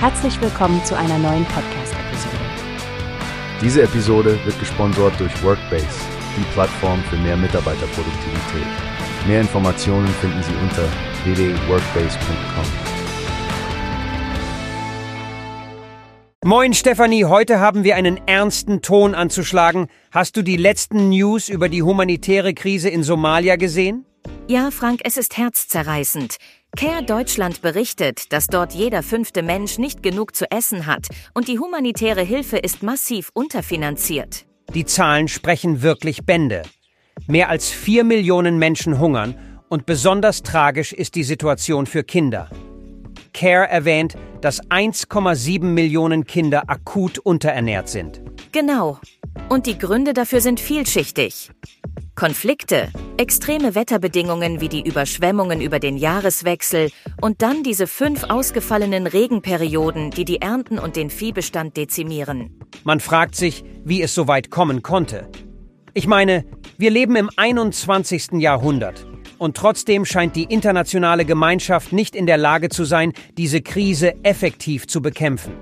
Herzlich willkommen zu einer neuen Podcast-Episode. Diese Episode wird gesponsert durch Workbase, die Plattform für mehr Mitarbeiterproduktivität. Mehr Informationen finden Sie unter www.workbase.com. Moin Stefanie, heute haben wir einen ernsten Ton anzuschlagen. Hast du die letzten News über die humanitäre Krise in Somalia gesehen? Ja, Frank, es ist herzzerreißend. Care Deutschland berichtet, dass dort jeder fünfte Mensch nicht genug zu essen hat und die humanitäre Hilfe ist massiv unterfinanziert. Die Zahlen sprechen wirklich Bände. Mehr als vier Millionen Menschen hungern und besonders tragisch ist die Situation für Kinder. CARE erwähnt, dass 1,7 Millionen Kinder akut unterernährt sind. Genau. Und die Gründe dafür sind vielschichtig. Konflikte, extreme Wetterbedingungen wie die Überschwemmungen über den Jahreswechsel und dann diese fünf ausgefallenen Regenperioden, die die Ernten und den Viehbestand dezimieren. Man fragt sich, wie es so weit kommen konnte. Ich meine, wir leben im 21. Jahrhundert. Und trotzdem scheint die internationale Gemeinschaft nicht in der Lage zu sein, diese Krise effektiv zu bekämpfen.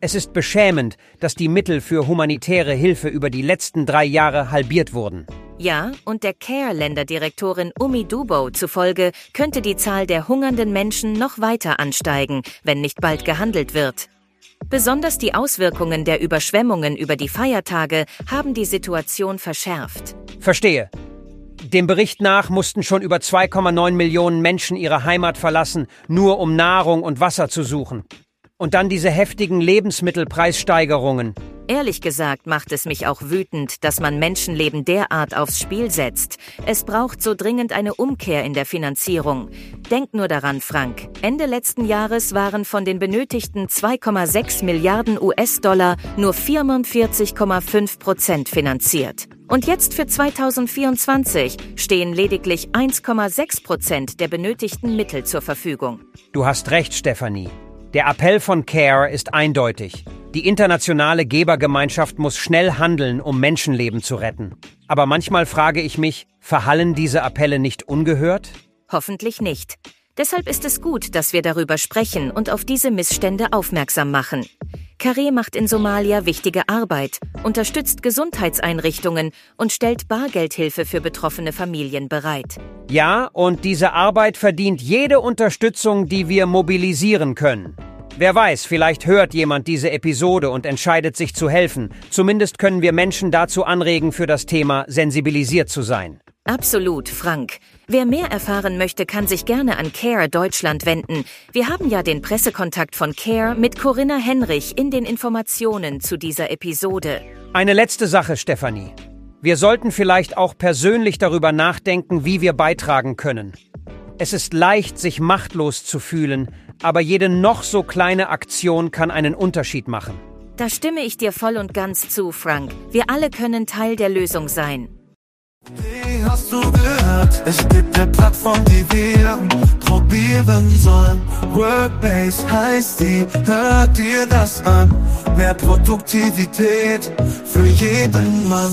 Es ist beschämend, dass die Mittel für humanitäre Hilfe über die letzten drei Jahre halbiert wurden. Ja, und der Care-Länderdirektorin Umi Dubo zufolge könnte die Zahl der hungernden Menschen noch weiter ansteigen, wenn nicht bald gehandelt wird. Besonders die Auswirkungen der Überschwemmungen über die Feiertage haben die Situation verschärft. Verstehe. Dem Bericht nach mussten schon über 2,9 Millionen Menschen ihre Heimat verlassen, nur um Nahrung und Wasser zu suchen. Und dann diese heftigen Lebensmittelpreissteigerungen. Ehrlich gesagt macht es mich auch wütend, dass man Menschenleben derart aufs Spiel setzt. Es braucht so dringend eine Umkehr in der Finanzierung. Denk nur daran, Frank. Ende letzten Jahres waren von den benötigten 2,6 Milliarden US-Dollar nur 44,5 Prozent finanziert. Und jetzt für 2024 stehen lediglich 1,6 Prozent der benötigten Mittel zur Verfügung. Du hast recht, Stefanie. Der Appell von CARE ist eindeutig. Die internationale Gebergemeinschaft muss schnell handeln, um Menschenleben zu retten. Aber manchmal frage ich mich, verhallen diese Appelle nicht ungehört? Hoffentlich nicht. Deshalb ist es gut, dass wir darüber sprechen und auf diese Missstände aufmerksam machen. Carré macht in Somalia wichtige Arbeit, unterstützt Gesundheitseinrichtungen und stellt Bargeldhilfe für betroffene Familien bereit. Ja, und diese Arbeit verdient jede Unterstützung, die wir mobilisieren können. Wer weiß, vielleicht hört jemand diese Episode und entscheidet sich zu helfen. Zumindest können wir Menschen dazu anregen, für das Thema sensibilisiert zu sein. Absolut, Frank. Wer mehr erfahren möchte, kann sich gerne an CARE Deutschland wenden. Wir haben ja den Pressekontakt von CARE mit Corinna Henrich in den Informationen zu dieser Episode. Eine letzte Sache, Stefanie. Wir sollten vielleicht auch persönlich darüber nachdenken, wie wir beitragen können. Es ist leicht, sich machtlos zu fühlen, aber jede noch so kleine Aktion kann einen Unterschied machen. Da stimme ich dir voll und ganz zu, Frank. Wir alle können Teil der Lösung sein. Wie hast du gehört? Es gibt eine Plattform, die wir probieren sollen. Workbase heißt die, hört dir das an. Mehr Produktivität für jeden Mann.